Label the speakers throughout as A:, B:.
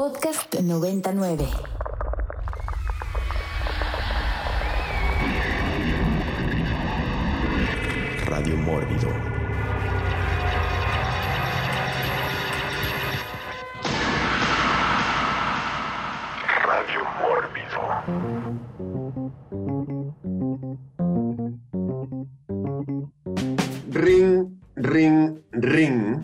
A: Podcast 99.
B: Radio Mórbido.
C: Radio Mórbido.
D: Ring, ring, ring.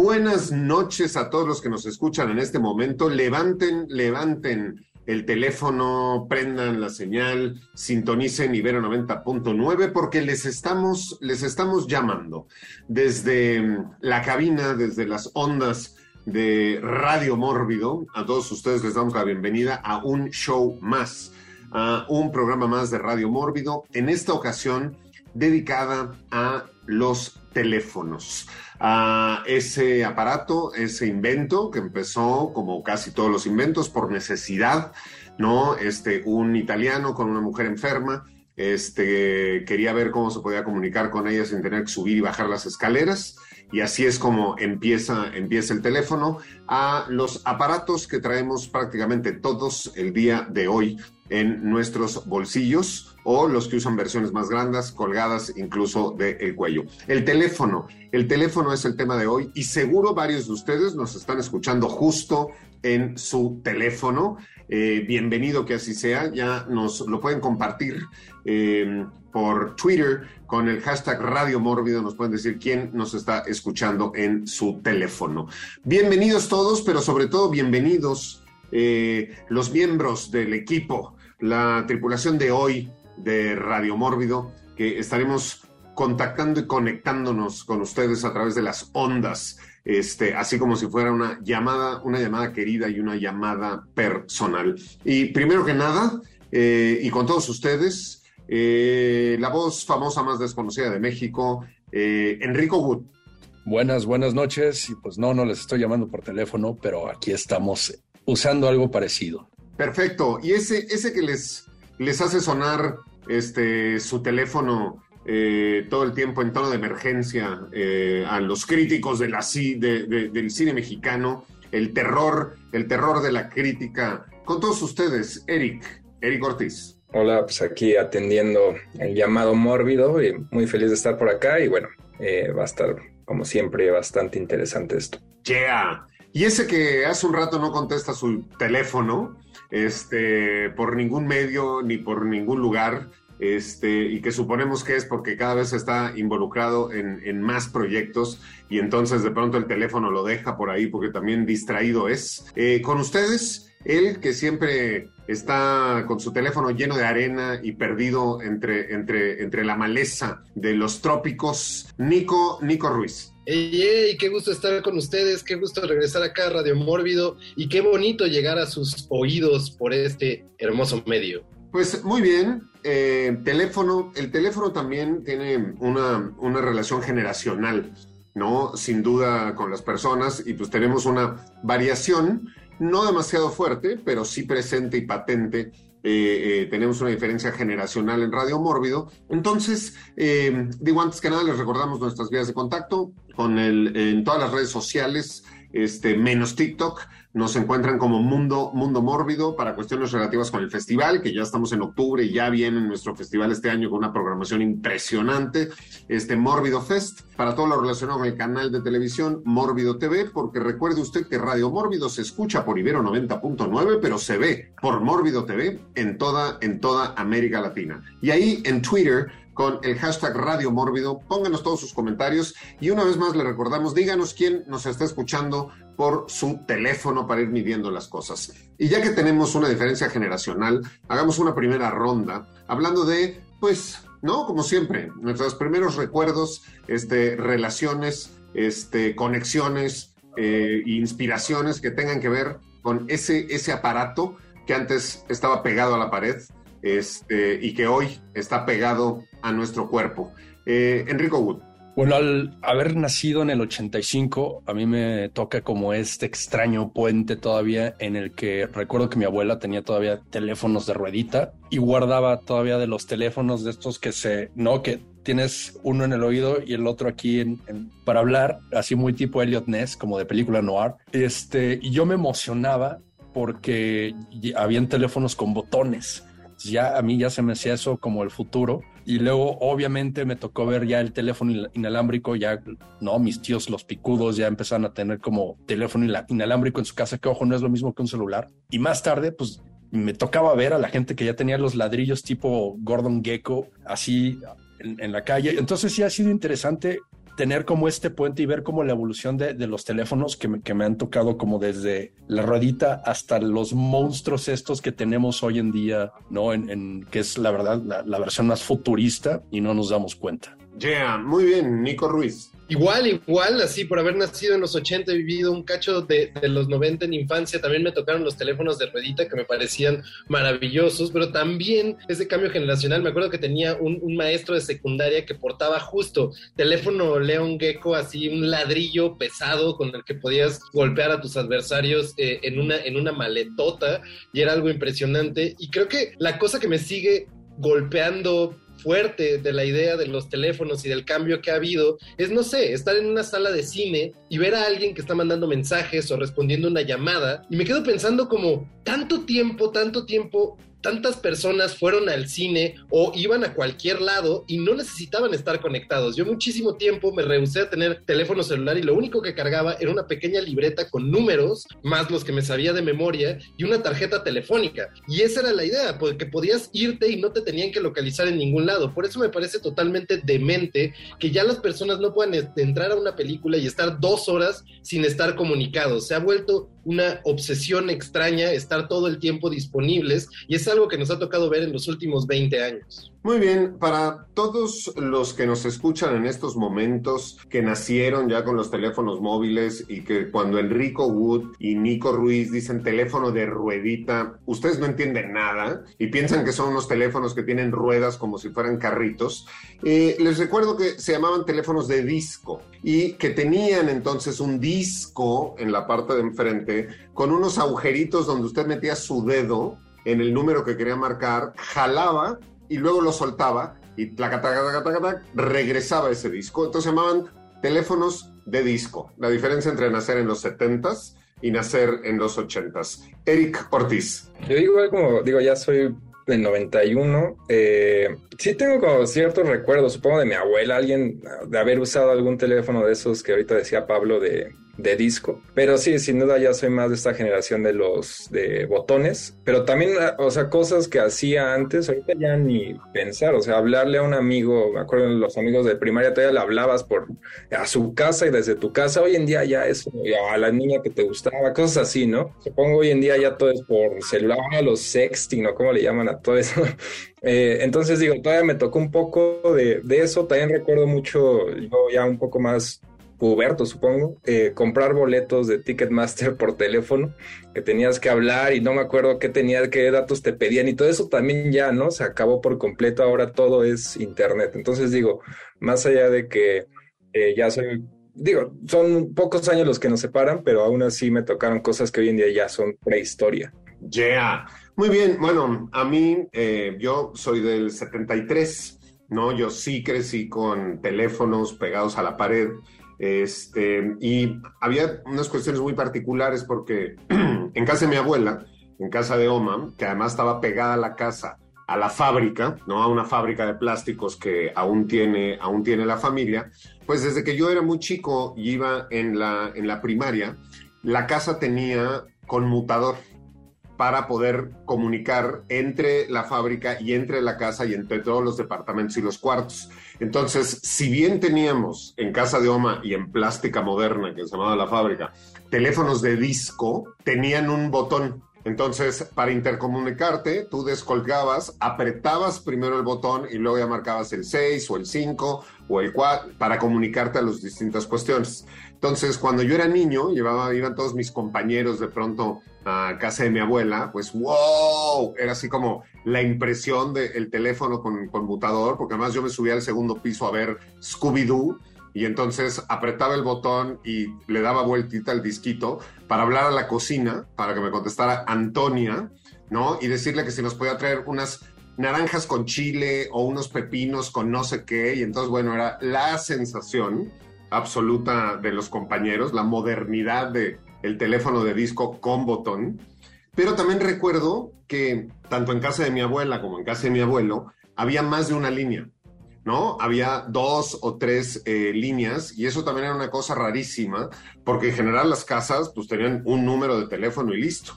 D: Buenas noches a todos los que nos escuchan en este momento. Levanten, levanten el teléfono, prendan la señal, sintonicen Ibero 90.9 porque les estamos, les estamos llamando desde mm, la cabina, desde las ondas de Radio Mórbido. A todos ustedes les damos la bienvenida a un show más, a un programa más de Radio Mórbido. En esta ocasión dedicada a los teléfonos, a ese aparato, ese invento que empezó, como casi todos los inventos, por necesidad, ¿no? Este, un italiano con una mujer enferma, este, quería ver cómo se podía comunicar con ella sin tener que subir y bajar las escaleras, y así es como empieza, empieza el teléfono, a los aparatos que traemos prácticamente todos el día de hoy en nuestros bolsillos o los que usan versiones más grandes, colgadas incluso del cuello. El teléfono, el teléfono es el tema de hoy y seguro varios de ustedes nos están escuchando justo en su teléfono. Eh, bienvenido que así sea, ya nos lo pueden compartir eh, por Twitter con el hashtag Radio Mórbido, nos pueden decir quién nos está escuchando en su teléfono. Bienvenidos todos, pero sobre todo bienvenidos eh, los miembros del equipo, la tripulación de hoy de Radio Mórbido, que estaremos contactando y conectándonos con ustedes a través de las ondas, este, así como si fuera una llamada, una llamada querida y una llamada personal. Y primero que nada, eh, y con todos ustedes, eh, la voz famosa más desconocida de México, eh, Enrico Wood.
E: Buenas, buenas noches. Y pues no, no les estoy llamando por teléfono, pero aquí estamos usando algo parecido.
D: Perfecto. Y ese, ese que les, les hace sonar este, su teléfono eh, todo el tiempo en tono de emergencia eh, a los críticos de la, de, de, del cine mexicano, el terror, el terror de la crítica. Con todos ustedes, Eric, Eric Ortiz.
F: Hola, pues aquí atendiendo el llamado mórbido y muy feliz de estar por acá y bueno, eh, va a estar como siempre bastante interesante esto.
D: Yeah. Y ese que hace un rato no contesta su teléfono, este, por ningún medio ni por ningún lugar, este, y que suponemos que es porque cada vez está involucrado en, en, más proyectos y entonces de pronto el teléfono lo deja por ahí porque también distraído es. Eh, con ustedes, él que siempre está con su teléfono lleno de arena y perdido entre, entre, entre la maleza de los trópicos, Nico, Nico Ruiz.
G: Hey, hey, qué gusto estar con ustedes, qué gusto regresar acá a Radio Mórbido y qué bonito llegar a sus oídos por este hermoso medio.
D: Pues muy bien, eh, teléfono, el teléfono también tiene una, una, relación generacional, ¿no? Sin duda con las personas y pues tenemos una variación, no demasiado fuerte, pero sí presente y patente. Eh, eh, tenemos una diferencia generacional en Radio Mórbido. Entonces, eh, digo antes que nada, les recordamos nuestras vías de contacto con el, en todas las redes sociales, este, menos TikTok. Nos encuentran como Mundo, Mundo Mórbido para cuestiones relativas con el festival, que ya estamos en octubre y ya viene nuestro festival este año con una programación impresionante, este Mórbido Fest, para todo lo relacionado con el canal de televisión Mórbido TV, porque recuerde usted que Radio Mórbido se escucha por Ibero 90.9, pero se ve por Mórbido TV en toda, en toda América Latina. Y ahí en Twitter con el hashtag Radio Mórbido. Pónganos todos sus comentarios y una vez más le recordamos, díganos quién nos está escuchando por su teléfono para ir midiendo las cosas. Y ya que tenemos una diferencia generacional, hagamos una primera ronda hablando de, pues, ¿no? Como siempre, nuestros primeros recuerdos, este, relaciones, este, conexiones, eh, inspiraciones que tengan que ver con ese, ese aparato que antes estaba pegado a la pared este, y que hoy está pegado a nuestro cuerpo. Eh, Enrico Wood.
E: Bueno, al haber nacido en el 85, a mí me toca como este extraño puente todavía en el que recuerdo que mi abuela tenía todavía teléfonos de ruedita y guardaba todavía de los teléfonos de estos que se, no, que tienes uno en el oído y el otro aquí en, en, para hablar, así muy tipo Elliot Ness, como de película noir. Este, y yo me emocionaba porque habían teléfonos con botones. Ya a mí ya se me hacía eso como el futuro. Y luego, obviamente, me tocó ver ya el teléfono in- inalámbrico. Ya, no, mis tíos, los picudos, ya empezaron a tener como teléfono ina- inalámbrico en su casa, que ojo, no es lo mismo que un celular. Y más tarde, pues me tocaba ver a la gente que ya tenía los ladrillos tipo Gordon Gecko, así en, en la calle. Entonces, sí ha sido interesante tener como este puente y ver como la evolución de, de los teléfonos que me, que me han tocado como desde la ruedita hasta los monstruos estos que tenemos hoy en día, ¿no? En, en- que es la verdad la, la versión más futurista y no nos damos cuenta.
D: Yeah, muy bien, Nico Ruiz.
G: Igual, igual, así por haber nacido en los 80, he vivido un cacho de, los 90 en infancia, también me tocaron los teléfonos de ruedita que me parecían maravillosos, pero también ese cambio generacional, me acuerdo que tenía un, maestro de secundaria que portaba justo teléfono Leon Gecko, así un ladrillo pesado con el que podías golpear a tus adversarios eh, en, una, en una maletota y era algo impresionante. Y creo que la cosa que me sigue golpeando fuerte de la idea de los teléfonos y del cambio que ha habido es, no sé, estar en una sala de cine y ver a alguien que está mandando mensajes o respondiendo una llamada y me quedo pensando como tanto tiempo, tanto tiempo tantas personas fueron al cine o iban a cualquier lado y no necesitaban estar conectados. Yo muchísimo tiempo me rehusé a tener teléfono celular y lo único que cargaba era una pequeña libreta con números, más los que me sabía de memoria, y una tarjeta telefónica. Y esa era la idea, porque podías irte y no te tenían que localizar en ningún lado. Por eso me parece totalmente demente que ya las personas no puedan entrar a una película y estar dos horas sin estar comunicados. Se ha vuelto una obsesión extraña estar todo el tiempo disponibles y es algo que nos ha tocado ver en los últimos 20 años.
D: Muy bien, para todos los que nos escuchan en estos momentos, que nacieron ya con los teléfonos móviles y que cuando Enrico Wood y Nico Ruiz dicen teléfono de ruedita, ustedes no entienden nada y piensan que son unos teléfonos que tienen ruedas como si fueran carritos. Eh, les recuerdo que se llamaban teléfonos de disco y que tenían entonces un disco en la parte de enfrente con unos agujeritos donde usted metía su dedo en el número que quería marcar, jalaba y luego lo soltaba y taca, taca, taca, regresaba ese disco. Entonces se llamaban teléfonos de disco. La diferencia entre nacer en los 70s y nacer en los 80s. Eric Ortiz.
F: Yo digo, igual como digo, ya soy del 91. eh, sí tengo como ciertos recuerdos, supongo de mi abuela, alguien de haber usado algún teléfono de esos que ahorita decía Pablo de, de disco. Pero sí, sin duda ya soy más de esta generación de los de botones. Pero también, o sea, cosas que hacía antes, ahorita ya ni pensar. O sea, hablarle a un amigo, me acuerdo los amigos de primaria, todavía le hablabas por a su casa y desde tu casa. Hoy en día ya eso, a la niña que te gustaba, cosas así, ¿no? Supongo hoy en día ya todo es por celular, los sexting, ¿no? ¿Cómo le llaman a todo eso? Eh, entonces digo, todavía me tocó un poco de, de eso. También recuerdo mucho, yo ya un poco más puberto, supongo, eh, comprar boletos de Ticketmaster por teléfono, que tenías que hablar y no me acuerdo qué tenía, qué datos te pedían y todo eso también ya, ¿no? Se acabó por completo, ahora todo es internet. Entonces digo, más allá de que eh, ya soy, digo, son pocos años los que nos separan, pero aún así me tocaron cosas que hoy en día ya son prehistoria.
D: Yeah. Muy bien, bueno, a mí, eh, yo soy del 73, ¿no? Yo sí crecí con teléfonos pegados a la pared. Este, y había unas cuestiones muy particulares porque en casa de mi abuela, en casa de Oma, que además estaba pegada a la casa, a la fábrica, ¿no? A una fábrica de plásticos que aún tiene, aún tiene la familia, pues desde que yo era muy chico y iba en la, en la primaria, la casa tenía conmutador para poder comunicar entre la fábrica y entre la casa y entre todos los departamentos y los cuartos. Entonces, si bien teníamos en casa de Oma y en plástica moderna, que se llamaba la fábrica, teléfonos de disco, tenían un botón. Entonces, para intercomunicarte, tú descolgabas, apretabas primero el botón y luego ya marcabas el 6 o el 5 o el 4 para comunicarte a las distintas cuestiones. Entonces, cuando yo era niño, llevaba, iban todos mis compañeros de pronto a casa de mi abuela, pues wow, era así como la impresión del teléfono con conmutador, porque además yo me subía al segundo piso a ver Scooby-Doo y entonces apretaba el botón y le daba vueltita al disquito para hablar a la cocina, para que me contestara Antonia, ¿no? Y decirle que si nos podía traer unas naranjas con chile o unos pepinos con no sé qué, y entonces, bueno, era la sensación absoluta de los compañeros, la modernidad de el teléfono de disco con botón. Pero también recuerdo que tanto en casa de mi abuela como en casa de mi abuelo había más de una línea. ¿no? Había dos o tres eh, líneas y eso también era una cosa rarísima, porque en general las casas pues tenían un número de teléfono y listo,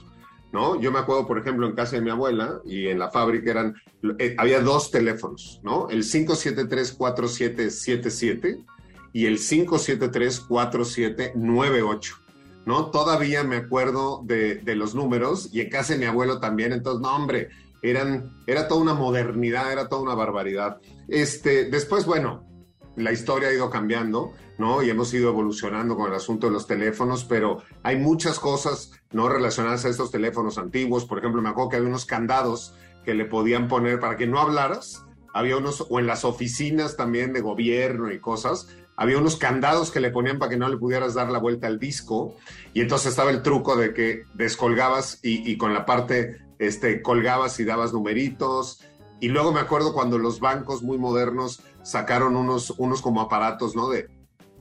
D: ¿no? Yo me acuerdo, por ejemplo, en casa de mi abuela y en la fábrica eran, eh, había dos teléfonos, ¿no? El 573-4777 y el 573-4798. ¿No? Todavía me acuerdo de, de los números y en casa de mi abuelo también, entonces, no, hombre, eran, era toda una modernidad, era toda una barbaridad. Este, después, bueno, la historia ha ido cambiando, ¿no? Y hemos ido evolucionando con el asunto de los teléfonos, pero hay muchas cosas no relacionadas a estos teléfonos antiguos. Por ejemplo, me acuerdo que había unos candados que le podían poner para que no hablaras. Había unos, o en las oficinas también de gobierno y cosas, había unos candados que le ponían para que no le pudieras dar la vuelta al disco. Y entonces estaba el truco de que descolgabas y, con la parte este, colgabas y dabas numeritos. Y luego me acuerdo cuando los bancos muy modernos sacaron unos, unos como aparatos, ¿no? De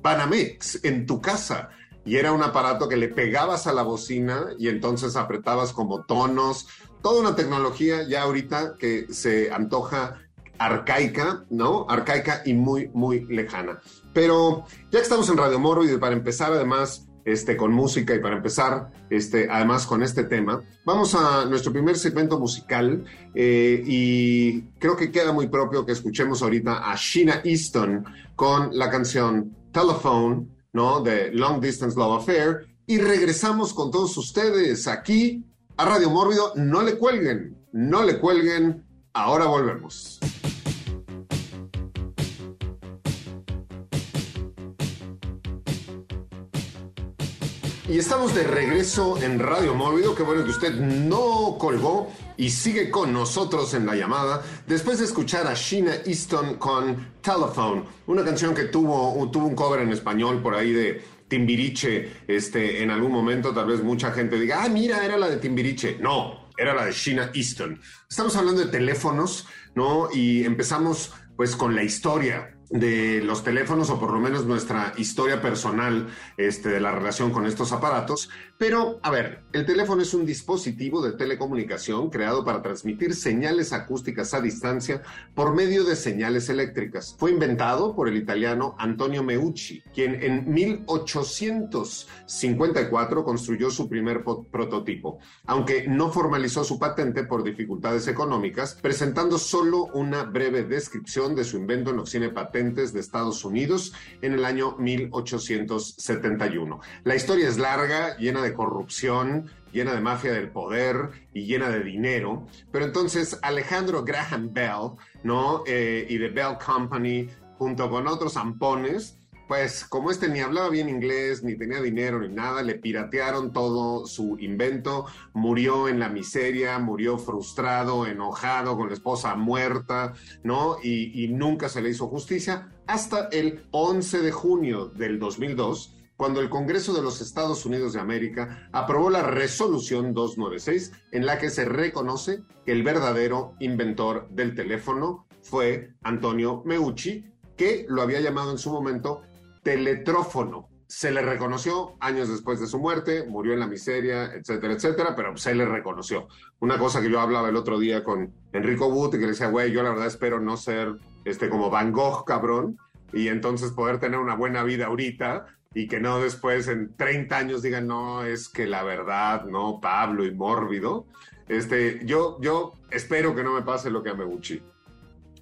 D: Panamex en tu casa. Y era un aparato que le pegabas a la bocina y entonces apretabas como tonos. Toda una tecnología ya ahorita que se antoja arcaica, ¿no? Arcaica y muy, muy lejana. Pero ya que estamos en Radio Moro y para empezar además este, con música y para empezar, este, además con este tema, vamos a nuestro primer segmento musical eh, y creo que queda muy propio que escuchemos ahorita a Sheena Easton con la canción Telephone, ¿no? De Long Distance Love Affair y regresamos con todos ustedes aquí a Radio Mórbido. No le cuelguen, no le cuelguen, ahora volvemos. Y estamos de regreso en Radio Mórbido. Qué bueno que usted no colgó y sigue con nosotros en la llamada después de escuchar a Sheena Easton con Telephone, una canción que tuvo, tuvo un cover en español por ahí de Timbiriche. Este, en algún momento, tal vez mucha gente diga, ah, mira, era la de Timbiriche. No, era la de Sheena Easton. Estamos hablando de teléfonos, ¿no? Y empezamos pues con la historia de los teléfonos o por lo menos nuestra historia personal este, de la relación con estos aparatos. Pero, a ver, el teléfono es un dispositivo de telecomunicación creado para transmitir señales acústicas a distancia por medio de señales eléctricas. Fue inventado por el italiano Antonio Meucci, quien en 1854 construyó su primer prototipo, aunque no formalizó su patente por dificultades económicas, presentando solo una breve descripción de su invento en Occine Patente de Estados Unidos en el año 1871. La historia es larga, llena de corrupción, llena de mafia del poder y llena de dinero. Pero entonces Alejandro Graham Bell, ¿no? Eh, y The Bell Company, junto con otros ampones, pues como este ni hablaba bien inglés, ni tenía dinero, ni nada, le piratearon todo su invento, murió en la miseria, murió frustrado, enojado, con la esposa muerta, ¿no? Y, y nunca se le hizo justicia hasta el 11 de junio del 2002 cuando el Congreso de los Estados Unidos de América aprobó la resolución 296 en la que se reconoce que el verdadero inventor del teléfono fue Antonio Meucci, que lo había llamado en su momento teletrófono. Se le reconoció años después de su muerte, murió en la miseria, etcétera, etcétera, pero se le reconoció. Una cosa que yo hablaba el otro día con Enrico Wood, que le decía, güey, yo la verdad espero no ser este como Van Gogh, cabrón, y entonces poder tener una buena vida ahorita y que no después en 30 años digan, no, es que la verdad, no, Pablo y mórbido. Este, yo, yo espero que no me pase lo que a Meguchi.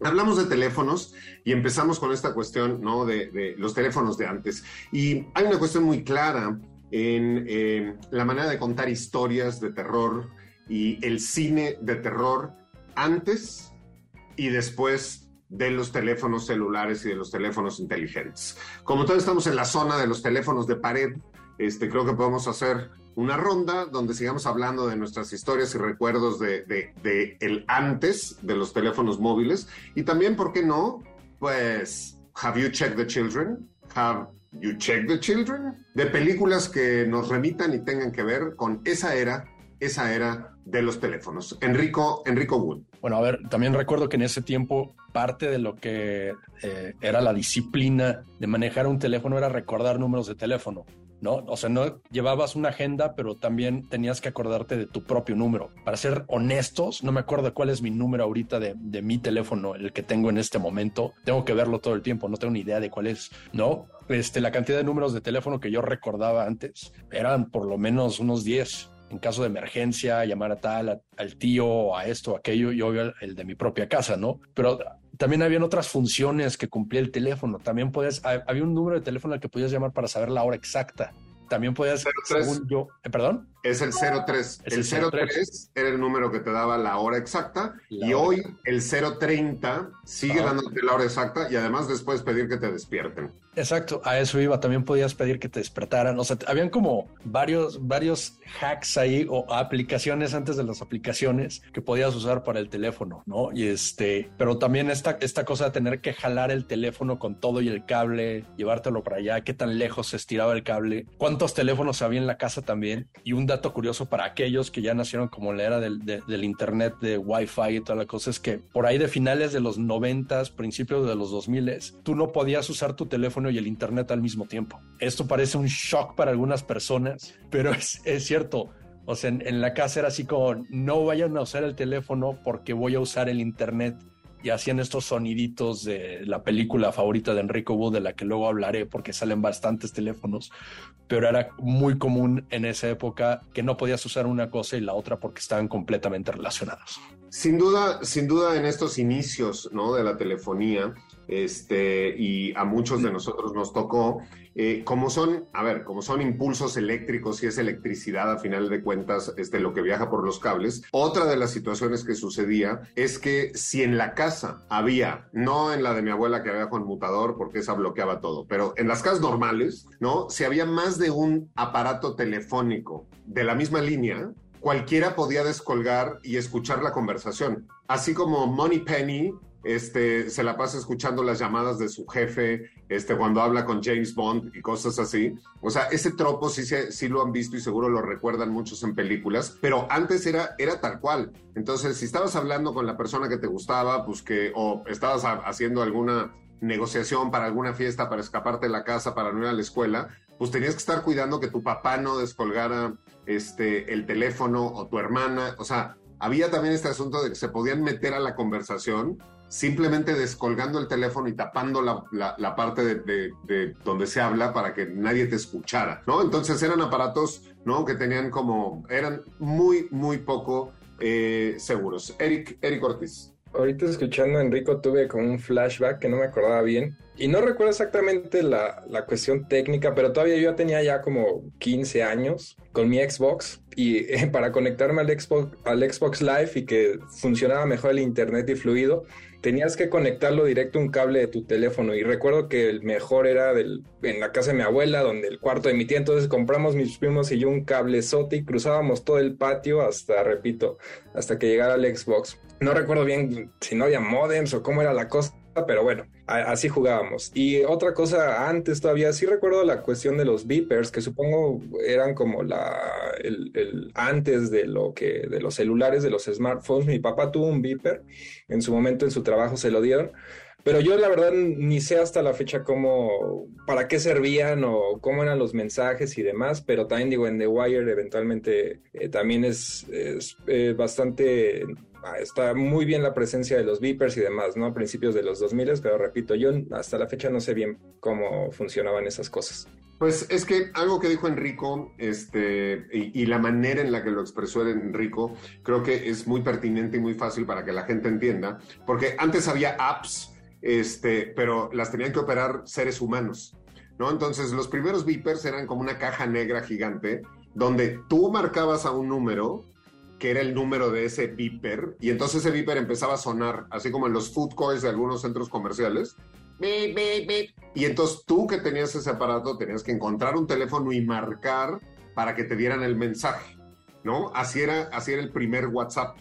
D: Hablamos de teléfonos y empezamos con esta cuestión ¿no? de, los teléfonos de antes. Y hay una cuestión muy clara en eh, la manera de contar historias de terror y el cine de terror antes y después de los teléfonos celulares y de los teléfonos inteligentes. Como todos estamos en la zona de los teléfonos de pared, este, creo que podemos hacer una ronda donde sigamos hablando de nuestras historias y recuerdos de, de, el antes de los teléfonos móviles y también, ¿por qué no? Pues, ¿have you checked the children? ¿Have you checked the children? De películas que nos remitan y tengan que ver con esa era, esa era de los teléfonos. Enrico, Enrico Wood.
E: Bueno, a ver, también recuerdo que en ese tiempo parte de lo que eh, era la disciplina de manejar un teléfono era recordar números de teléfono. ¿no? O sea, no llevabas una agenda, pero también tenías que acordarte de tu propio número. Para ser honestos, no me acuerdo cuál es mi número ahorita de, de mi teléfono, el que tengo en este momento. Tengo que verlo todo el tiempo, no tengo ni idea de cuál es, ¿no? Este, la cantidad de números de teléfono que yo recordaba antes eran por lo menos unos 10 en caso de emergencia, llamar a tal, al tío, a esto, aquello, y obvio el de mi propia casa, ¿no? Pero también habían otras funciones que cumplía el teléfono. También podías, había un número de teléfono al que podías llamar para saber la hora exacta. También podías, según yo, ¿eh, perdón.
D: Es el 03. el, 03. era el número que te daba la hora exacta y hoy el 030 sigue dándote la hora exacta y además después pedir que te despierten.
E: Exacto, a eso iba. También podías pedir que te despertaran. O sea, habían como varios, varios hacks ahí o aplicaciones antes de las aplicaciones que podías usar para el teléfono, ¿no? Y este, pero también esta, esta cosa de tener que jalar el teléfono con todo y el cable, llevártelo para allá, qué tan lejos se estiraba el cable, cuántos teléfonos había en la casa también. Y un dato curioso para aquellos que ya nacieron como la era del, del internet, de Wi-Fi y toda la cosa, es que por ahí de finales de los noventas, principios de los 2000 tú no podías usar tu teléfono y el internet al mismo tiempo. Esto parece un shock para algunas personas, pero es, cierto. O sea, en, en, la casa era así como, no vayan a usar el teléfono porque voy a usar el internet y hacían estos soniditos de la película favorita de Enrico Wood, de la que luego hablaré porque salen bastantes teléfonos, pero era muy común en esa época que no podías usar una cosa y la otra porque estaban completamente relacionados.
D: Sin duda, sin duda en estos inicios ¿no? de la telefonía, este, y a muchos de nosotros nos tocó, eh, como son, a ver, como son impulsos eléctricos y es electricidad a final de cuentas, este, lo que viaja por los cables, otra de las situaciones que sucedía es que si en la casa había, no en la de mi abuela que había conmutador porque esa bloqueaba todo, pero en las casas normales, ¿no? Si había más de un aparato telefónico de la misma línea, cualquiera podía descolgar y escuchar la conversación. Así como Money Penny este, se la pasa escuchando las llamadas de su jefe, este, cuando habla con James Bond y cosas así. O sea, ese tropo sí, sí lo han visto y seguro lo recuerdan muchos en películas, pero antes era, era tal cual. Entonces, si estabas hablando con la persona que te gustaba, pues que, o estabas haciendo alguna negociación para alguna fiesta, para escaparte de la casa, para no ir a la escuela, pues tenías que estar cuidando que tu papá no descolgara este, el teléfono o tu hermana. O sea, había también este asunto de que se podían meter a la conversación simplemente descolgando el teléfono y tapando la, parte de, donde se habla para que nadie te escuchara, ¿no? Entonces eran aparatos, ¿no? Que tenían como, eran muy, muy poco eh, seguros. Eric, Eric Ortiz.
F: Ahorita escuchando a Enrico tuve como un flashback que no me acordaba bien. Y no recuerdo exactamente la, la, cuestión técnica, pero todavía yo tenía ya como 15 años con mi Xbox y para conectarme al Xbox, al Xbox Live y que funcionaba mejor el internet y fluido, tenías que conectarlo directo a un cable de tu teléfono. Y recuerdo que el mejor era del, en la casa de mi abuela, donde el cuarto de mi tía. Entonces compramos mis primos y yo un cable sote y cruzábamos todo el patio hasta, repito, hasta que llegara el Xbox. No recuerdo bien si no había modems o cómo era la cosa, pero bueno, así jugábamos. Y otra cosa, antes todavía, sí recuerdo la cuestión de los beepers, que supongo eran como la, antes de lo que, de los celulares, de los smartphones. Mi papá tuvo un beeper, en su momento en su trabajo se lo dieron. Pero yo la verdad ni sé hasta la fecha cómo, para qué servían o cómo eran los mensajes y demás, pero también digo, en The Wire eventualmente eh, también es, es eh, bastante está muy bien la presencia de los beepers y demás, ¿no? A principios de los 2000, pero repito, yo hasta la fecha no sé bien cómo funcionaban esas cosas.
D: Pues es que algo que dijo Enrico, este, y, la manera en la que lo expresó Enrico, creo que es muy pertinente y muy fácil para que la gente entienda, porque antes había apps, este, pero las tenían que operar seres humanos, ¿no? Entonces los primeros beepers eran como una caja negra gigante, donde tú marcabas a un número que era el número de ese beeper, y entonces ese beeper empezaba a sonar, así como en los food courts de algunos centros comerciales. Y entonces tú que tenías ese aparato tenías que encontrar un teléfono y marcar para que te dieran el mensaje, ¿no? Así era, así era el primer WhatsApp.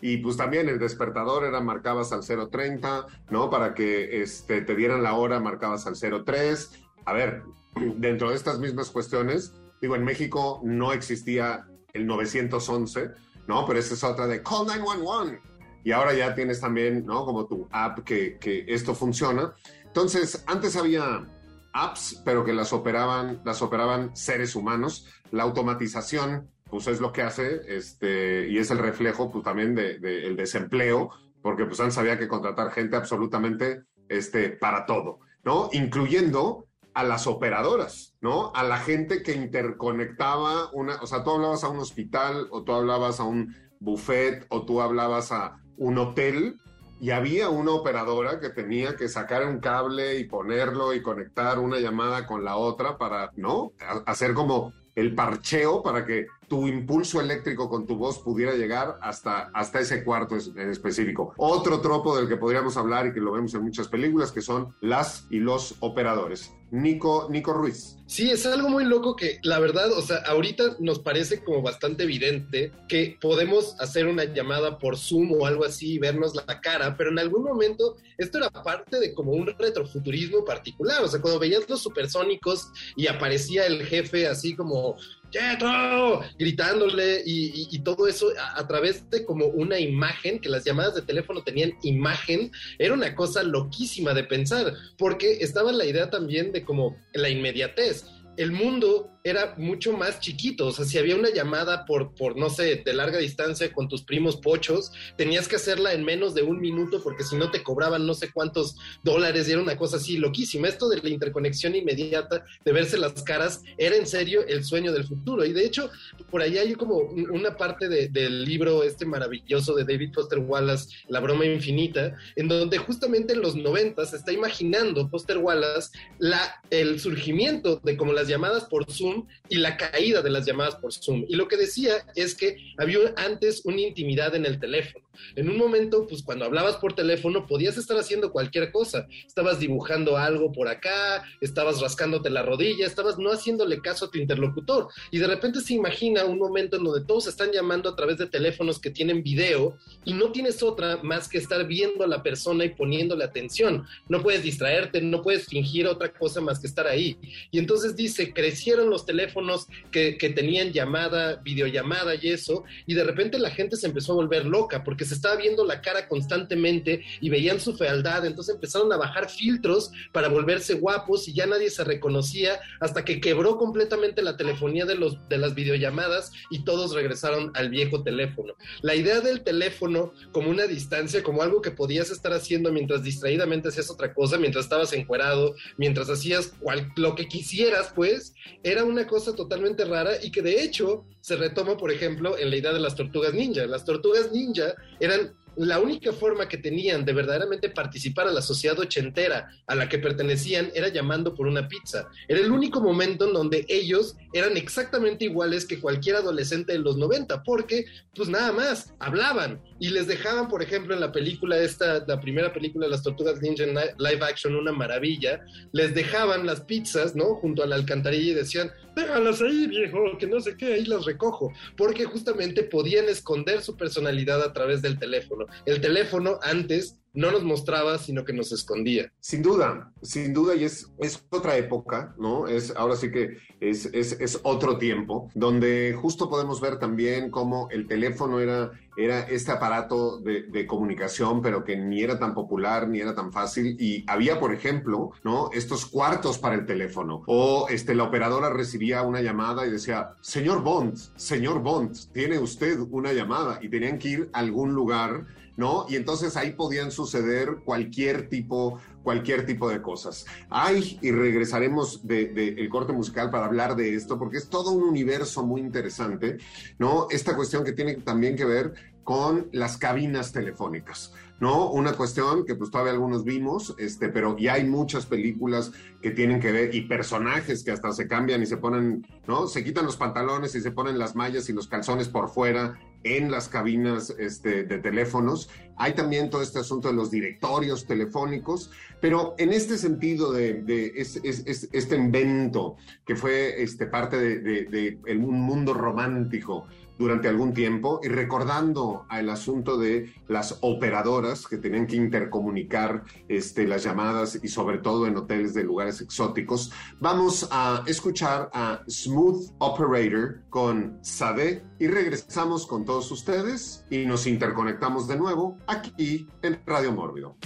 D: Y pues también el despertador era marcabas al 030, ¿no? Para que este, te dieran la hora, marcabas al 03. A ver, dentro de estas mismas cuestiones, digo, en México no existía el 911, ¿no? Pero esa es otra de Call 911. Y ahora ya tienes también, ¿no? Como tu app que, que esto funciona. Entonces, antes había apps, pero que las operaban, las operaban seres humanos. La automatización, pues es lo que hace, este, y es el reflejo, pues también del de, el desempleo, porque pues antes había que contratar gente absolutamente, este, para todo, ¿no? Incluyendo a las operadoras, ¿no? A la gente que interconectaba una, o sea, tú hablabas a un hospital o tú hablabas a un buffet o tú hablabas a un hotel y había una operadora que tenía que sacar un cable y ponerlo y conectar una llamada con la otra para, ¿no? Hacer como el parcheo para que tu impulso eléctrico con tu voz pudiera llegar hasta, hasta ese cuarto en específico. Otro tropo del que podríamos hablar y que lo vemos en muchas películas, que son las y los operadores. Nico, Nico Ruiz.
G: Sí, es algo muy loco que la verdad, o sea, ahorita nos parece como bastante evidente que podemos hacer una llamada por Zoom o algo así y vernos la cara, pero en algún momento esto era parte de como un retrofuturismo particular, o sea, cuando veías los supersónicos y aparecía el jefe así como ¡Quieto! gritándole y, todo eso a, través de como una imagen, que las llamadas de teléfono tenían imagen, era una cosa loquísima de pensar, porque estaba la idea también de como la inmediatez. El mundo era mucho más chiquito. O sea, si había una llamada por, por, no sé, de larga distancia con tus primos pochos, tenías que hacerla en menos de un minuto porque si no te cobraban no sé cuántos dólares y era una cosa así loquísima. Esto de la interconexión inmediata, de verse las caras, era en serio el sueño del futuro. Y de hecho, por ahí hay como una parte de, del libro este maravilloso de David Foster Wallace, La broma infinita, en donde justamente en los 90 se está imaginando Foster Wallace la, el surgimiento de como las llamadas por Zoom y la caída de las llamadas por Zoom. Y lo que decía es que había antes una intimidad en el teléfono. En un momento, pues cuando hablabas por teléfono, podías estar haciendo cualquier cosa. Estabas dibujando algo por acá, estabas rascándote la rodilla, estabas no haciéndole caso a tu interlocutor. Y de repente se imagina un momento en donde todos están llamando a través de teléfonos que tienen video y no tienes otra más que estar viendo a la persona y poniéndole atención. No puedes distraerte, no puedes fingir otra cosa más que estar ahí. Y entonces dice, crecieron los teléfonos que, tenían llamada, videollamada y eso, y de repente la gente se empezó a volver loca porque se estaba viendo la cara constantemente y veían su fealdad, entonces empezaron a bajar filtros para volverse guapos y ya nadie se reconocía hasta que quebró completamente la telefonía de, los, de las videollamadas y todos regresaron al viejo teléfono. La idea del teléfono como una distancia, como algo que podías estar haciendo mientras distraídamente hacías otra cosa, mientras estabas encuerado, mientras hacías cual, lo que quisieras, pues, era una cosa totalmente rara y que de hecho se retoma, por ejemplo, en la idea de las tortugas ninja. Las tortugas ninja eran la única forma que tenían de verdaderamente participar a la sociedad ochentera a la que pertenecían era llamando por una pizza. Era el único momento en donde ellos eran exactamente iguales que cualquier adolescente de los 90, porque pues nada más, hablaban y les dejaban, por ejemplo, en la película esta, la primera película de las Tortugas Ninja en live action, una maravilla, les dejaban las pizzas, ¿no? Junto a la alcantarilla y decían, déjalas ahí, viejo, que no sé qué, ahí las recojo, porque justamente podían esconder su personalidad a través del teléfono. El teléfono antes no nos mostraba, sino que nos escondía.
D: Sin duda, sin duda, y es, es otra época, ¿no? Es, ahora sí que es, es, es otro tiempo, donde justo podemos ver también cómo el teléfono era, era este aparato de, de, comunicación, pero que ni era tan popular, ni era tan fácil, y había, por ejemplo, ¿no? Estos cuartos para el teléfono, o este, la operadora recibía una llamada y decía, señor Bond, señor Bond, tiene usted una llamada, y tenían que ir a algún lugar ¿no? Y entonces ahí podían suceder cualquier tipo, cualquier tipo de cosas. Ay, y regresaremos del de, el corte musical para hablar de esto, porque es todo un universo muy interesante, ¿no? Esta cuestión que tiene también que ver con las cabinas telefónicas, ¿no? Una cuestión que pues todavía algunos vimos, este, pero ya hay muchas películas que tienen que ver y personajes que hasta se cambian y se ponen, ¿no? Se quitan los pantalones y se ponen las mallas y los calzones por fuera en las cabinas este, de teléfonos. Hay también todo este asunto de los directorios telefónicos, pero en este sentido de, es, es, es, este invento que fue este, parte de, de, de un mundo romántico durante algún tiempo y recordando el asunto de las operadoras que tenían que intercomunicar este, las llamadas y sobre todo en hoteles de lugares exóticos, vamos a escuchar a Smooth Operator con Sade y regresamos con todos ustedes y nos interconectamos de nuevo aquí en Radio Mórbido.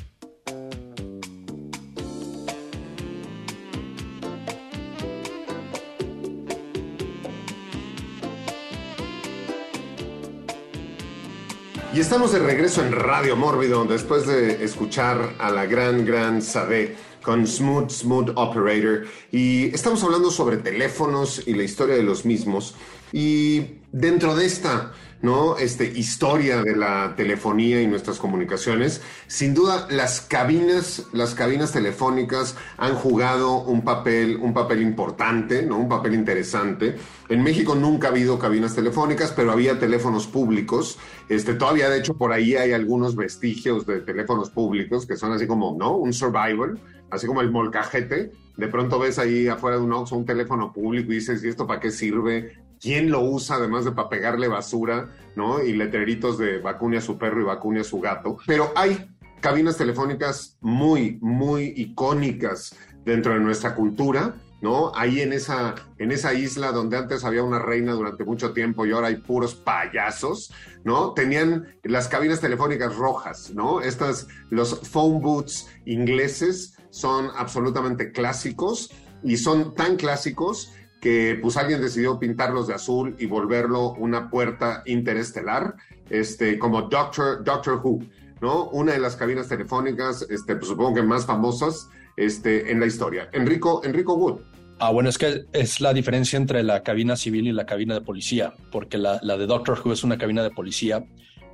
D: Y estamos de regreso en Radio Mórbido después de escuchar a la gran, gran Sade con Smooth, Smooth Operator. Y estamos hablando sobre teléfonos y la historia de los mismos. Y dentro de esta ¿no? Este, historia de la telefonía y nuestras comunicaciones. Sin duda, las cabinas, las cabinas telefónicas han jugado un papel, un papel importante, ¿no? Un papel interesante. En México nunca ha habido cabinas telefónicas, pero había teléfonos públicos. Este, todavía, de hecho, por ahí hay algunos vestigios de teléfonos públicos que son así como, ¿no? Un survival, así como el molcajete. De pronto ves ahí afuera de un Oxxo un teléfono público y dices, ¿y esto para qué sirve? Quién lo usa, además de para pegarle basura, ¿no? Y letreritos de vacune a su perro y vacune a su gato. Pero hay cabinas telefónicas muy, muy icónicas dentro de nuestra cultura, ¿no? Ahí en esa, en esa isla donde antes había una reina durante mucho tiempo y ahora hay puros payasos, ¿no? Tenían las cabinas telefónicas rojas, ¿no? Estas, los phone booths ingleses son absolutamente clásicos y son tan clásicos que pues alguien decidió pintarlos de azul y volverlo una puerta interestelar, este, como Doctor, Doctor Who, ¿no? Una de las cabinas telefónicas, este, pues, supongo que más famosas este, en la historia. Enrico, Enrico Wood.
E: Ah, bueno, es que es la diferencia entre la cabina civil y la cabina de policía, porque la, la de Doctor Who es una cabina de policía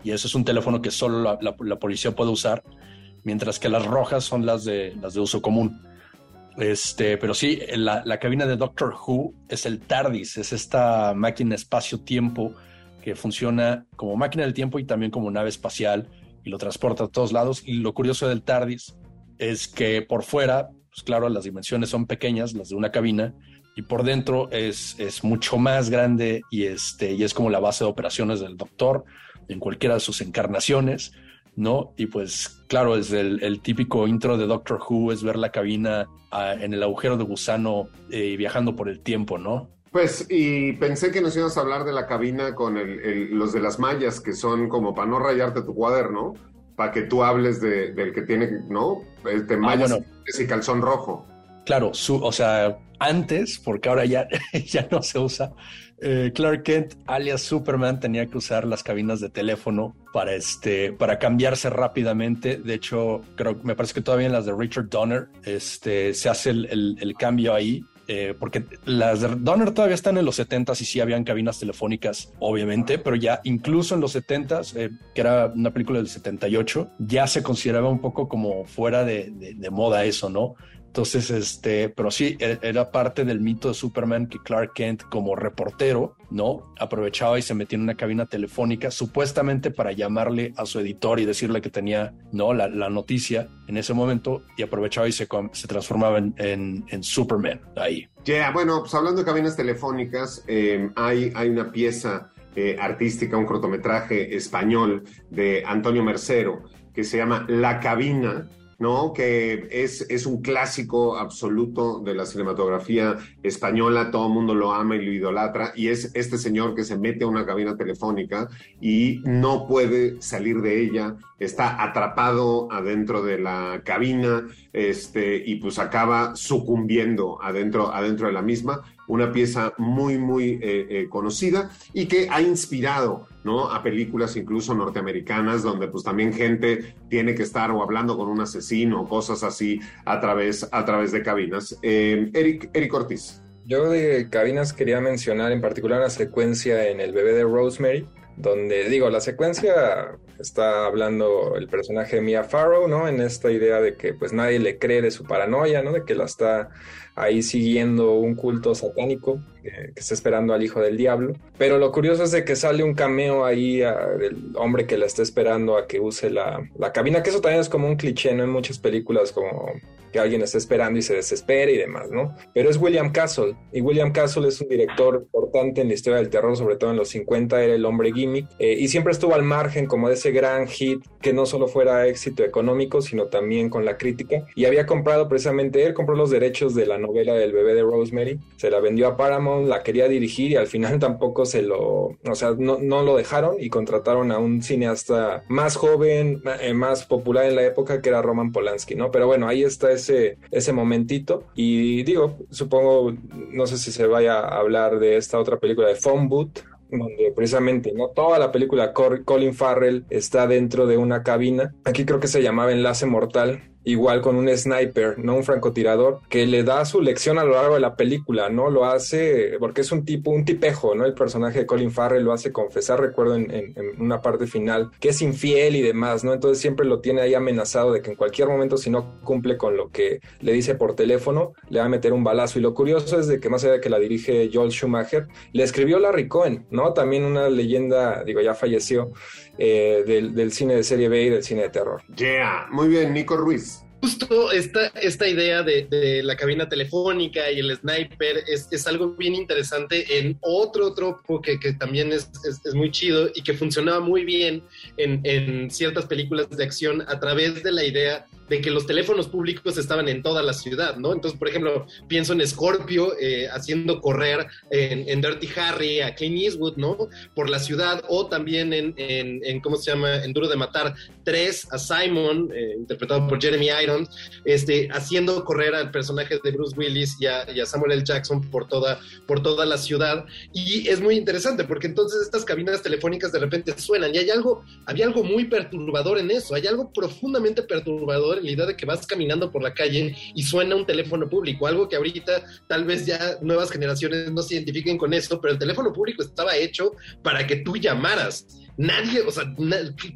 E: y ese es un teléfono que solo la, la, la policía puede usar, mientras que las rojas son las de, las de uso común. Este, pero sí, la, cabina de Doctor Who es el TARDIS, es esta máquina espacio-tiempo que funciona como máquina del tiempo y también como nave espacial y lo transporta a todos lados. Y lo curioso del TARDIS es que por fuera, pues claro, las dimensiones son pequeñas, las de una cabina, y por dentro es, mucho más grande este, y es como la base de operaciones del Doctor en cualquiera de sus encarnaciones. ¿No? Y pues claro, es el, el, típico intro de Doctor Who, es ver la cabina uh, en el agujero de gusano eh, viajando por el tiempo, ¿no?
D: Pues, y pensé que nos ibas a hablar de la cabina con el, el, los de las mallas, que son como para no rayarte tu cuaderno, para que tú hables de, del que tiene, ¿no? Este, mallas ah, bueno. y calzón rojo.
E: Claro, su, o sea, antes, porque ahora ya, ya no se usa, eh, Clark Kent, alias Superman, tenía que usar las cabinas de teléfono para, este, para cambiarse rápidamente. De hecho, creo me parece que todavía en las de Richard Donner este, se hace el, el, el cambio ahí. Eh, porque las de Donner todavía están en los 70s y sí habían cabinas telefónicas, obviamente, pero ya incluso en los 70s, eh, que era una película del 78, ya se consideraba un poco como fuera de, de, de moda eso, ¿no? Entonces, este, pero sí, e-, era parte del mito de Superman que Clark Kent, como reportero, ¿no? Aprovechaba y se metía en una cabina telefónica, supuestamente para llamarle a su editor y decirle que tenía, ¿no? La, la noticia en ese momento y aprovechaba y se, se transformaba en, en, Superman ahí.
D: Yeah, bueno, pues hablando de cabinas telefónicas, eh, hay, hay una pieza eh, artística, un cortometraje español de Antonio Mercero que se llama La Cabina ¿no? Que es, es un clásico absoluto de la cinematografía española, todo el mundo lo ama y lo idolatra, y es este señor que se mete a una cabina telefónica y no puede salir de ella, está atrapado adentro de la cabina, este, y pues acaba sucumbiendo adentro, adentro de la misma, una pieza muy, muy eh, eh, conocida y que ha inspirado ¿no? a películas incluso norteamericanas donde pues también gente tiene que estar o hablando con un asesino o cosas así a través, a través de cabinas. Eh, Eric, Eric Ortiz.
F: Yo de cabinas quería mencionar en particular una secuencia en El bebé de Rosemary, donde digo, la secuencia está hablando el personaje Mia Farrow, ¿no? En esta idea de que pues nadie le cree de su paranoia, ¿no? De que la está ahí siguiendo un culto satánico eh, que está esperando al hijo del diablo. Pero lo curioso es de que sale un cameo ahí del hombre que la está esperando a que use la, la cabina, que eso también es como un cliché, ¿no? En muchas películas como que alguien está esperando y se desespera y demás, ¿no? Pero es William Castle, y William Castle es un director importante en la historia del terror, sobre todo en los 50, era el hombre gimmick, eh, y siempre estuvo al margen como de ese gran hit que no solo fuera éxito económico, sino también con la crítica, y había comprado precisamente, él compró los derechos de la novela del bebé de Rosemary, se la vendió a Paramount, la quería dirigir y al final tampoco se lo, o sea, no, no lo dejaron y contrataron a un cineasta más joven, eh, más popular en la época, que era Roman Polanski, ¿no? Pero bueno, ahí está ese ese, momentito. Y digo, supongo, no sé si se vaya a hablar de esta otra película de Phone Boot, donde precisamente no toda la película Colin Farrell está dentro de una cabina. Aquí creo que se llamaba Enlace Mortal igual con un sniper, no un francotirador, que le da su lección a lo largo de la película, ¿no? Lo hace, porque es un tipo, un tipejo, ¿no? El personaje de Colin Farrell lo hace confesar, recuerdo en, una parte final, que es infiel y demás, ¿no? Entonces siempre lo tiene ahí amenazado de que en cualquier momento, si no cumple con lo que le dice por teléfono, le va a meter un balazo. Y lo curioso es de que más allá de que la dirige Joel Schumacher, le escribió Larry Cohen, ¿no? También una leyenda, digo, ya falleció, eh, del, del cine de serie B y del cine de terror.
D: Yeah, muy bien, Nico Ruiz
G: justo esta, esta idea de, la cabina telefónica y el sniper es, es, algo bien interesante en otro tropo que, que también es, es, muy chido y que funcionaba muy bien en, en, ciertas películas de acción a través de la idea de que los teléfonos públicos estaban en toda la ciudad, ¿no? Entonces, por ejemplo, pienso en Scorpio eh, haciendo correr en, Dirty Harry a Clint Eastwood, ¿no? Por la ciudad, o también en, en, ¿cómo se llama? En Duro de Matar 3 a Simon, eh, interpretado por Jeremy Irons, este, haciendo correr al personaje de Bruce Willis y a, y a, Samuel L. Jackson por toda, por toda la ciudad. Y es muy interesante porque entonces estas cabinas telefónicas de repente suenan y hay algo, había algo muy perturbador en eso, hay algo profundamente perturbador la idea de que vas caminando por la calle y suena un teléfono público, algo que ahorita tal vez ya nuevas generaciones no se identifiquen con esto, pero el teléfono público estaba hecho para que tú llamaras. Nadie, o sea,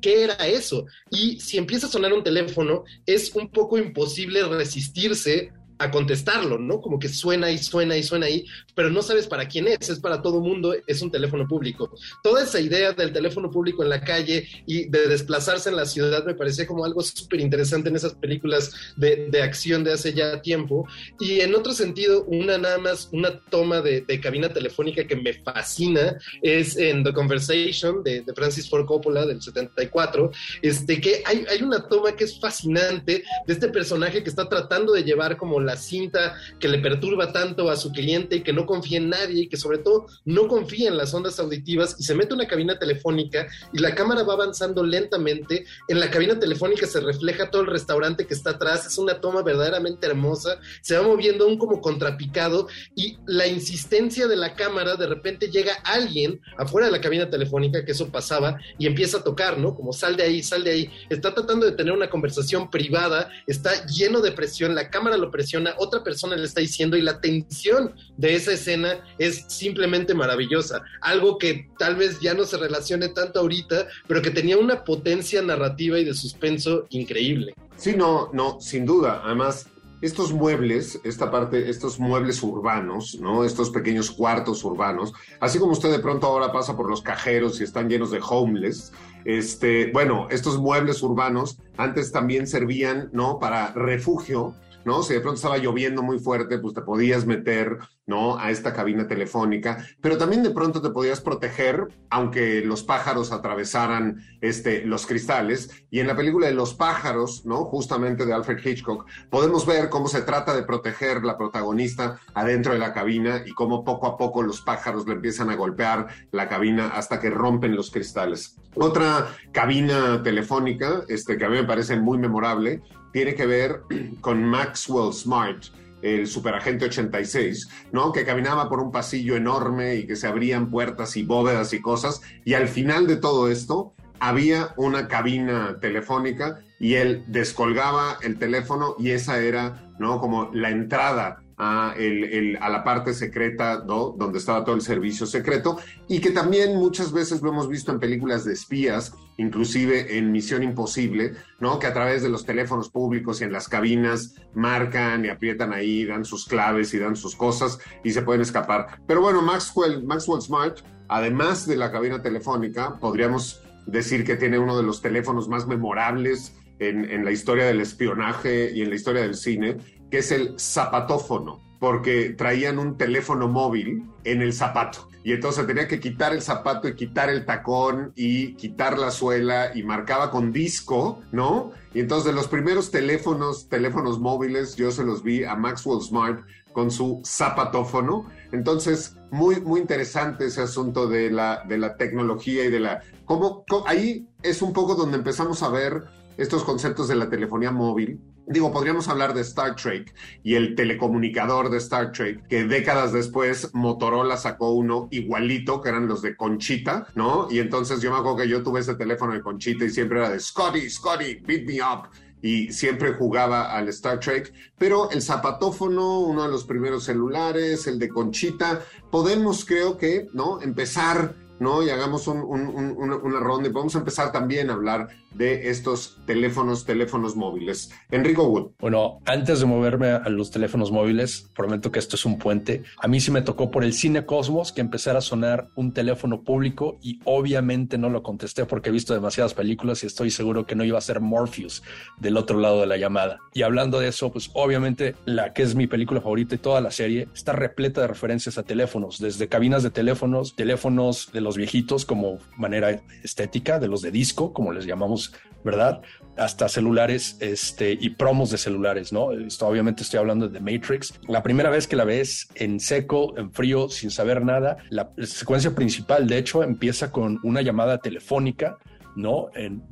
G: ¿qué era eso? Y si empieza a sonar un teléfono, es un poco imposible resistirse a contestarlo, ¿no? Como que suena y suena y suena ahí, pero no sabes para quién es, es para todo mundo, es un teléfono público. Toda esa idea del teléfono público en la calle y de desplazarse en la ciudad me parecía como algo súper interesante en esas películas de, acción de hace ya tiempo. Y en otro sentido, una nada más, una toma de, cabina telefónica que me fascina es en The Conversation de, Francis Ford Coppola del 74, este, que hay, hay una toma que es fascinante de este personaje que está tratando de llevar como la la cinta que le perturba tanto a su cliente y que no confía en nadie y que sobre todo no confía en las ondas auditivas y se mete una cabina telefónica y la cámara va avanzando lentamente. En la cabina telefónica se refleja todo el restaurante que está atrás, es una toma verdaderamente hermosa, se va moviendo un como contrapicado y la insistencia de la cámara, de repente llega alguien afuera de la cabina telefónica, que eso pasaba, y empieza a tocar, ¿no? Como sal de ahí, sal de ahí. Está tratando de tener una conversación privada, está lleno de presión, la cámara lo presiona otra persona le está diciendo y la tensión de esa escena es simplemente maravillosa. Algo que tal vez ya no se relacione tanto ahorita, pero que tenía una potencia narrativa y de suspenso increíble.
D: Sí, no, no, sin duda. Además, estos muebles, esta parte, estos muebles urbanos, ¿no? Estos pequeños cuartos urbanos, así como usted de pronto ahora pasa por los cajeros y están llenos de homeless, este, bueno, estos muebles urbanos antes también servían, ¿no? Para refugio ¿no? Si de pronto estaba lloviendo muy fuerte, pues te podías meter, ¿no? A esta cabina telefónica, pero también de pronto te podías proteger, aunque los pájaros atravesaran este, los cristales. Y en la película de Los pájaros, ¿no? Justamente de Alfred Hitchcock, podemos ver cómo se trata de proteger la protagonista adentro de la cabina y cómo poco a poco los pájaros le empiezan a golpear la cabina hasta que rompen los cristales. Otra cabina telefónica, este, que a mí me parece muy memorable, tiene que ver con Maxwell Smart, el superagente 86, ¿no? Que caminaba por un pasillo enorme y que se abrían puertas y bóvedas y cosas, y al final de todo esto había una cabina telefónica y él descolgaba el teléfono y esa era, ¿no? Como la entrada a, el, a la parte secreta, ¿no? donde estaba todo el servicio secreto, y que también muchas veces lo hemos visto en películas de espías, inclusive en Misión Imposible, ¿no? que a través de los teléfonos públicos y en las cabinas marcan y aprietan ahí, dan sus claves y dan sus cosas y se pueden escapar. Pero bueno, Maxwell, Maxwell Smart, además de la cabina telefónica, podríamos decir que tiene uno de los teléfonos más memorables en, en, la historia del espionaje y en la historia del cine, que es el zapatófono, porque traían un teléfono móvil en el zapato. Y entonces tenía que quitar el zapato y quitar el tacón y quitar la suela y marcaba con disco, ¿no? Y entonces de los primeros teléfonos, teléfonos móviles, yo se los vi a Maxwell Smart con su zapatófono. Entonces, muy, muy interesante ese asunto de la, de la tecnología y de la... Cómo, ahí es un poco donde empezamos a ver estos conceptos de la telefonía móvil, Digo, podríamos hablar de Star Trek y el telecomunicador de Star Trek, que décadas después Motorola sacó uno igualito, que eran los de Conchita, ¿no? Y entonces yo me acuerdo que yo tuve ese teléfono de Conchita y siempre era de Scotty, Scotty, beat me up y siempre jugaba al Star Trek, pero el zapatófono, uno de los primeros celulares, el de Conchita, podemos creo que, ¿no? Empezar ¿no? Y hagamos un, un, un, una ronda y podemos empezar también a hablar de estos teléfonos, teléfonos móviles. Enrico Wood.
E: Bueno, antes de moverme a los teléfonos móviles, prometo que esto es un puente. A mí sí me tocó por el Cine Cosmos que empezara a sonar un teléfono público y obviamente no lo contesté porque he visto demasiadas películas y estoy seguro que no iba a ser Morpheus del otro lado de la llamada. Y hablando de eso, pues obviamente la que es mi película favorita y toda la serie está repleta de referencias a teléfonos, desde cabinas de teléfonos, teléfonos de viejitos como manera estética, de los de disco, como les llamamos, ¿verdad? Hasta celulares este, y promos de celulares, ¿no? Esto obviamente estoy hablando de Matrix. La primera vez que la ves en seco, en frío, sin saber nada, la secuencia principal, de hecho, empieza con una llamada telefónica ¿no? En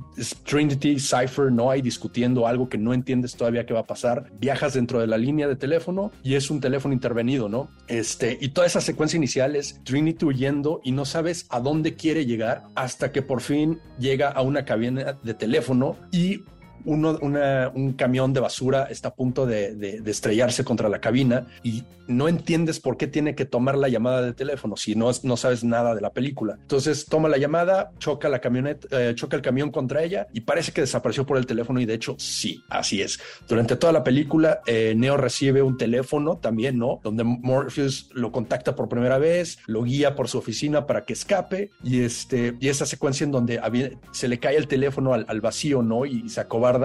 E: Trinity, Cypher, no hay discutiendo algo que no entiendes todavía qué va a pasar. Viajas dentro de la línea de teléfono y es un teléfono intervenido, ¿no? Este, y toda esa secuencia inicial es Trinity huyendo y no sabes a dónde quiere llegar hasta que por fin llega a una cabina de teléfono y uno, una, un camión de basura está a punto de, de, de, estrellarse contra la cabina y no entiendes por qué tiene que tomar la llamada de teléfono si no, no sabes nada de la película. Entonces toma la llamada, choca la camioneta, eh, choca el camión contra ella y parece que desapareció por el teléfono y de hecho sí, así es. Durante toda la película, eh, Neo recibe un teléfono también, ¿no? Donde Morpheus lo contacta por primera vez, lo guía por su oficina para que escape y, este, y esa secuencia en donde se le cae el teléfono al, al vacío, ¿no? Y se acobarda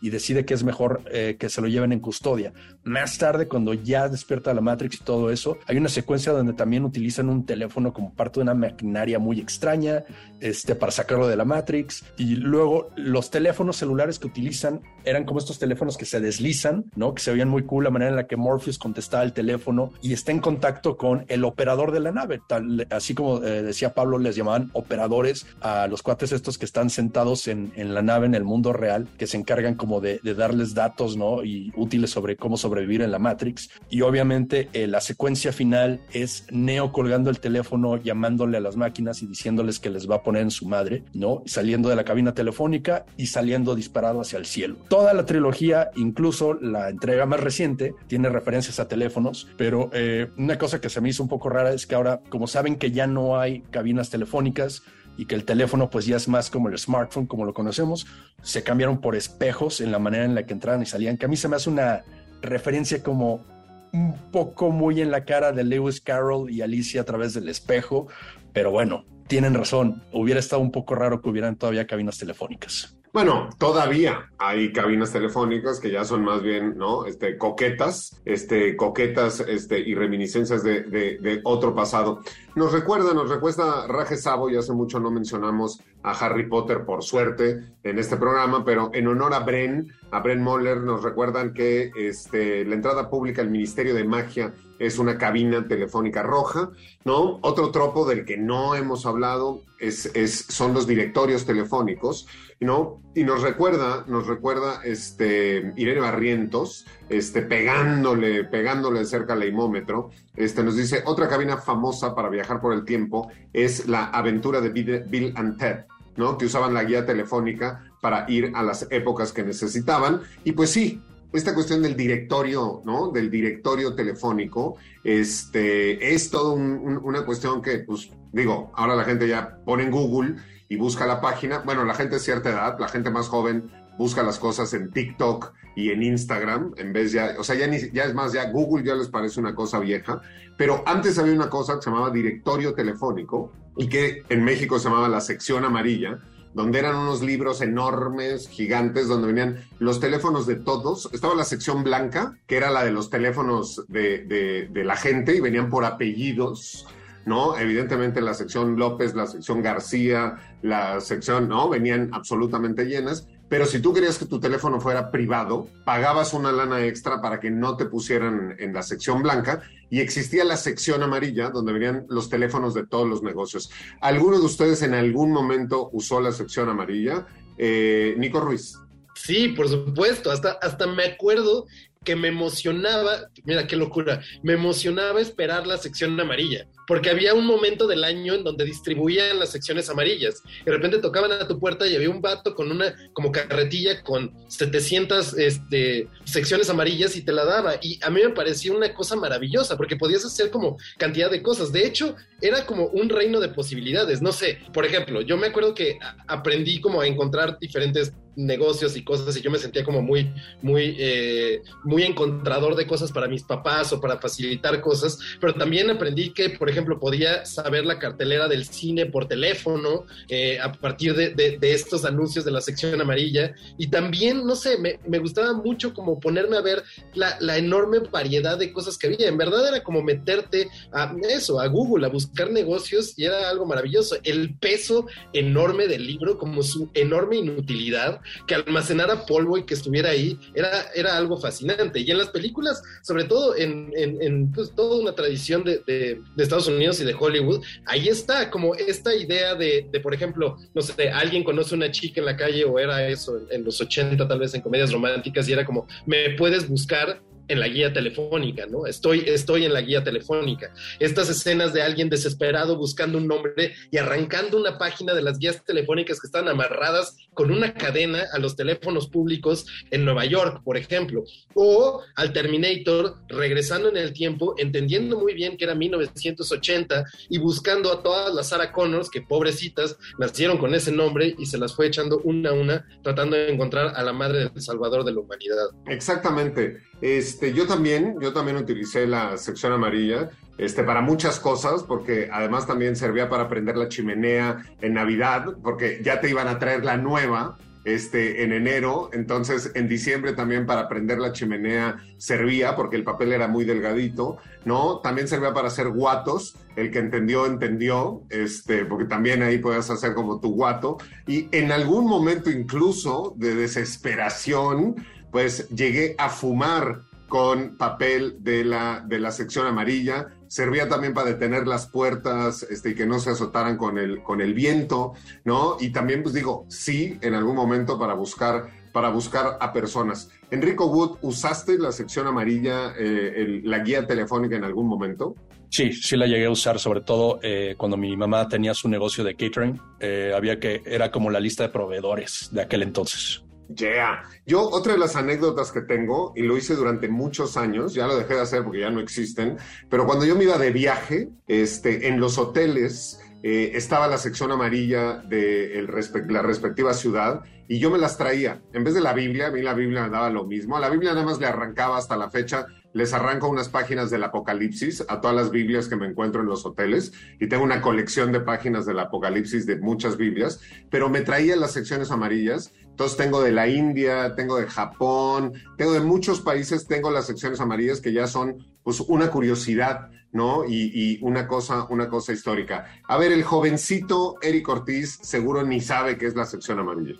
E: y decide que es mejor eh, que se lo lleven en custodia. Más tarde, cuando ya despierta la Matrix y todo eso, hay una secuencia donde también utilizan un teléfono como parte de una maquinaria muy extraña este, para sacarlo de la Matrix. Y luego los teléfonos celulares que utilizan eran como estos teléfonos que se deslizan, ¿no? Que se veían muy cool la manera en la que Morpheus contestaba el teléfono y está en contacto con el operador de la nave. Tal, así como eh, decía Pablo, les llamaban operadores a los cuates estos que están sentados en, en la nave en el mundo real, que se encargan como de, de, darles datos, ¿no? Y útiles sobre cómo sobrevivir en la Matrix. Y obviamente eh, la secuencia final es Neo colgando el teléfono, llamándole a las máquinas y diciéndoles que les va a poner en su madre, ¿no? Saliendo de la cabina telefónica y saliendo disparado hacia el cielo. Toda la trilogía, incluso la entrega más reciente, tiene referencias a teléfonos, pero eh, una cosa que se me hizo un poco rara es que ahora, como saben que ya no hay cabinas telefónicas, y que el teléfono pues ya es más como el smartphone como lo conocemos, se cambiaron por espejos en la manera en la que entraban y salían, que a mí se me hace una referencia como un poco muy en la cara de Lewis Carroll y Alicia a través del espejo, pero bueno, tienen razón, hubiera estado un poco raro que hubieran todavía cabinas telefónicas.
D: Bueno, todavía hay cabinas telefónicas que ya son más bien, ¿no? Este, coquetas, este, coquetas, este, y reminiscencias de, de, de otro pasado. Nos recuerda, nos recuesta Raje Sabo, y hace mucho no mencionamos a Harry Potter, por suerte, en este programa, pero en honor a Bren, a Bren Moller, nos recuerdan que este, la entrada pública al Ministerio de Magia es una cabina telefónica roja, ¿no? Otro tropo del que no hemos hablado es, es, son los directorios telefónicos, ¿no? Y nos recuerda, nos recuerda este, Irene Barrientos, este, pegándole, pegándole cerca al leimómetro, este, nos dice, otra cabina famosa para viajar por el tiempo es la aventura de Bill and Ted, ¿no? Que usaban la guía telefónica para ir a las épocas que necesitaban. Y pues sí, esta cuestión del directorio, ¿no? Del directorio telefónico, este, es todo un, un, una cuestión que, pues, digo, ahora la gente ya pone en Google y busca la página. Bueno, la gente de cierta edad, la gente más joven, busca las cosas en TikTok y en Instagram, en vez ya, o sea, ya, ya es más, ya Google ya les parece una cosa vieja, pero antes había una cosa que se llamaba directorio telefónico y que en México se llamaba la sección amarilla, donde eran unos libros enormes, gigantes, donde venían los teléfonos de todos. Estaba la sección blanca, que era la de los teléfonos de, de la gente y venían por apellidos. ¿No? Evidentemente la sección López, la sección García, la sección, ¿no? Venían absolutamente llenas, pero si tú querías que tu teléfono fuera privado, pagabas una lana extra para que no te pusieran en la sección blanca y existía la sección amarilla donde venían los teléfonos de todos los negocios. ¿Alguno de ustedes en algún momento usó la sección amarilla? Eh, Nico Ruiz.
G: Sí, por supuesto. Hasta, hasta me acuerdo que me emocionaba, mira qué locura, me emocionaba esperar la sección amarilla, porque había un momento del año en donde distribuían las secciones amarillas. De repente tocaban a tu puerta y había un vato con una como carretilla con 700 este, secciones amarillas y te la daba. Y a mí me parecía una cosa maravillosa, porque podías hacer como cantidad de cosas. De hecho, era como un reino de posibilidades. No sé, por ejemplo, yo me acuerdo que aprendí como a encontrar diferentes negocios y cosas y yo me sentía como muy, muy, eh, muy encontrador de cosas para mis papás o para facilitar cosas, pero también aprendí que, por ejemplo, podía saber la cartelera del cine por teléfono eh, a partir de, de, de, estos anuncios de la sección amarilla. Y también, no sé, me, me gustaba mucho como ponerme a ver la, la, enorme variedad de cosas que había, en verdad era como meterte a eso, a Google, a buscar negocios y era algo maravilloso, el peso enorme del libro como su enorme inutilidad que almacenara polvo y que estuviera ahí, era, era algo fascinante. Y en las películas, sobre todo en, en, en pues, toda una tradición de, de, de, Estados Unidos y de Hollywood, ahí está como esta idea de, de, por ejemplo, no sé, alguien conoce una chica en la calle o era eso en, los 80 tal vez en comedias románticas y era como, me puedes buscar en la guía telefónica, ¿no? Estoy, estoy en la guía telefónica. Estas escenas de alguien desesperado buscando un nombre y arrancando una página de las guías telefónicas que están amarradas con una cadena a los teléfonos públicos en Nueva York, por ejemplo. O al Terminator regresando en el tiempo, entendiendo muy bien que era 1980 y buscando a todas las Sarah Connors, que pobrecitas nacieron con ese nombre y se las fue echando una a una, tratando de encontrar a la madre del Salvador de la humanidad.
D: Exactamente. Este, yo también, yo también utilicé la sección amarilla este, para muchas cosas, porque además también servía para prender la chimenea en Navidad, porque ya te iban a traer la nueva este, en enero, entonces en diciembre también para prender la chimenea servía, porque el papel era muy delgadito, ¿no? También servía para hacer guatos, el que entendió, entendió, este, porque también ahí puedes hacer como tu guato, y en algún momento incluso de desesperación, pues llegué a fumar con papel de la, de la sección amarilla. Servía también para detener las puertas este, y que no se azotaran con el, con el viento, ¿no? Y también, pues digo, sí, en algún momento para buscar, para buscar a personas. Enrico Wood, ¿usaste la sección amarilla, eh, la guía telefónica en algún momento?
E: Sí, sí la llegué a usar, sobre todo eh, cuando mi mamá tenía su negocio de catering. Eh, había que, era como la lista de proveedores de aquel entonces.
D: Yeah. Yo, otra de las anécdotas que tengo, y lo hice durante muchos años, ya lo dejé de hacer porque ya no existen, pero cuando yo me iba de viaje, este, en los hoteles, eh, estaba la sección amarilla de la respectiva ciudad y yo me las traía. En vez de la Biblia, a mí la Biblia me daba lo mismo. A la Biblia nada más le arrancaba hasta la fecha les arranco unas páginas del Apocalipsis a todas las Biblias que me encuentro en los hoteles y tengo una colección de páginas del Apocalipsis de muchas Biblias, pero me traía las secciones amarillas. Entonces tengo de la India, tengo de Japón, tengo de muchos países, tengo las secciones amarillas que ya son pues una curiosidad, ¿no? Y, una cosa, una cosa histórica. A ver, el jovencito Eric Ortiz seguro ni sabe qué es la sección amarilla.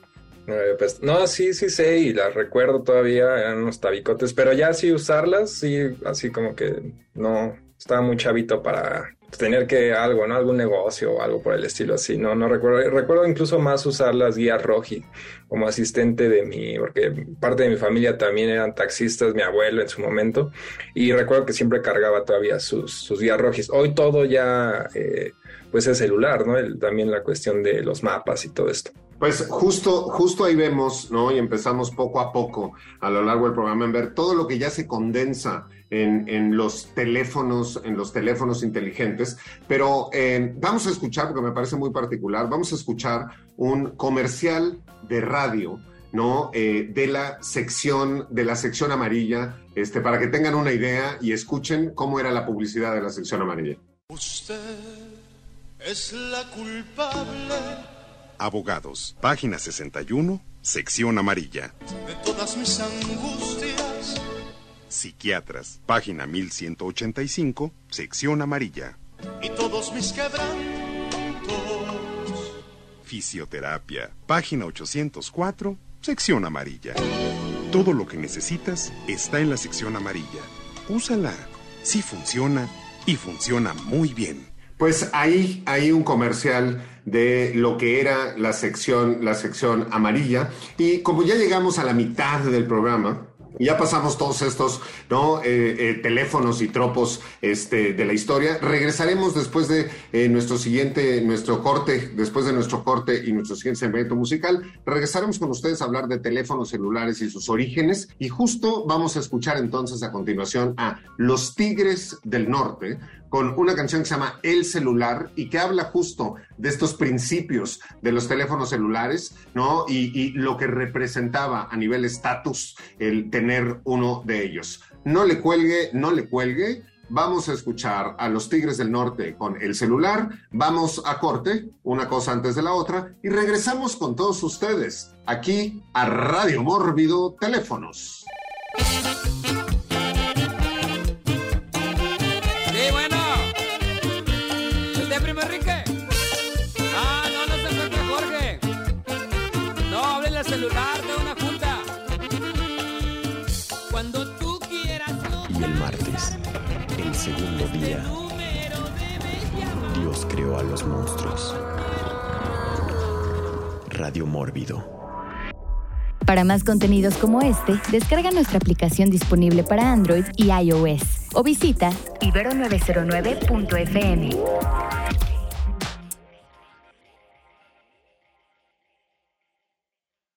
F: Eh, pues, no, sí, sí sé y las recuerdo todavía, eran unos tabicotes, pero ya sí usarlas, sí, así como que no, estaba muy chavito para tener que algo, ¿no? Algún negocio o algo por el estilo así, no, no recuerdo, recuerdo incluso más usar las guías Roji como asistente de mi, porque parte de mi familia también eran taxistas, mi abuelo en su momento, y recuerdo que siempre cargaba todavía sus, sus guías Rojis. Hoy todo ya, eh, pues es celular, ¿no? El, también la cuestión de los mapas y todo esto.
D: Pues justo, justo ahí vemos, ¿no? Y empezamos poco a poco a lo largo del programa en ver todo lo que ya se condensa en, en los teléfonos, en los teléfonos inteligentes. Pero eh, vamos a escuchar, porque me parece muy particular, vamos a escuchar un comercial de radio. ¿no? Eh, de la sección, de la sección amarilla, este, para que tengan una idea y escuchen cómo era la publicidad de la sección amarilla.
H: Usted es la culpable
I: Abogados, página 61, sección amarilla.
H: de todas mis angustias.
I: Psiquiatras, página 1185, sección amarilla.
H: y todos mis quebrantos.
I: Fisioterapia, página 804, sección amarilla. Todo lo que necesitas está en la sección amarilla. Úsala. Sí funciona y funciona muy bien.
D: Pues ahí hay un comercial de lo que era la sección, la sección amarilla. Y como ya llegamos a la mitad del programa, ya pasamos todos estos ¿no? Eh, eh, teléfonos y tropos este, de la historia. Regresaremos después de eh, nuestro siguiente, nuestro corte, después de nuestro corte y nuestro siguiente segmento musical. Regresaremos con ustedes a hablar de teléfonos celulares y sus orígenes. Y justo vamos a escuchar entonces a continuación a Los Tigres del Norte con una canción que se llama El celular y que habla justo de estos principios de los teléfonos celulares, ¿no? Y, lo que representaba a nivel estatus el tener uno de ellos. No le cuelgue, no le cuelgue. Vamos a escuchar a los Tigres del Norte con el celular, vamos a corte, una cosa antes de la otra, y regresamos con todos ustedes aquí a Radio Mórbido Teléfonos.
B: Dios creó a los monstruos. Radio Mórbido.
A: Para más contenidos como este, descarga nuestra aplicación disponible para Android y iOS o visita ibero909.fm.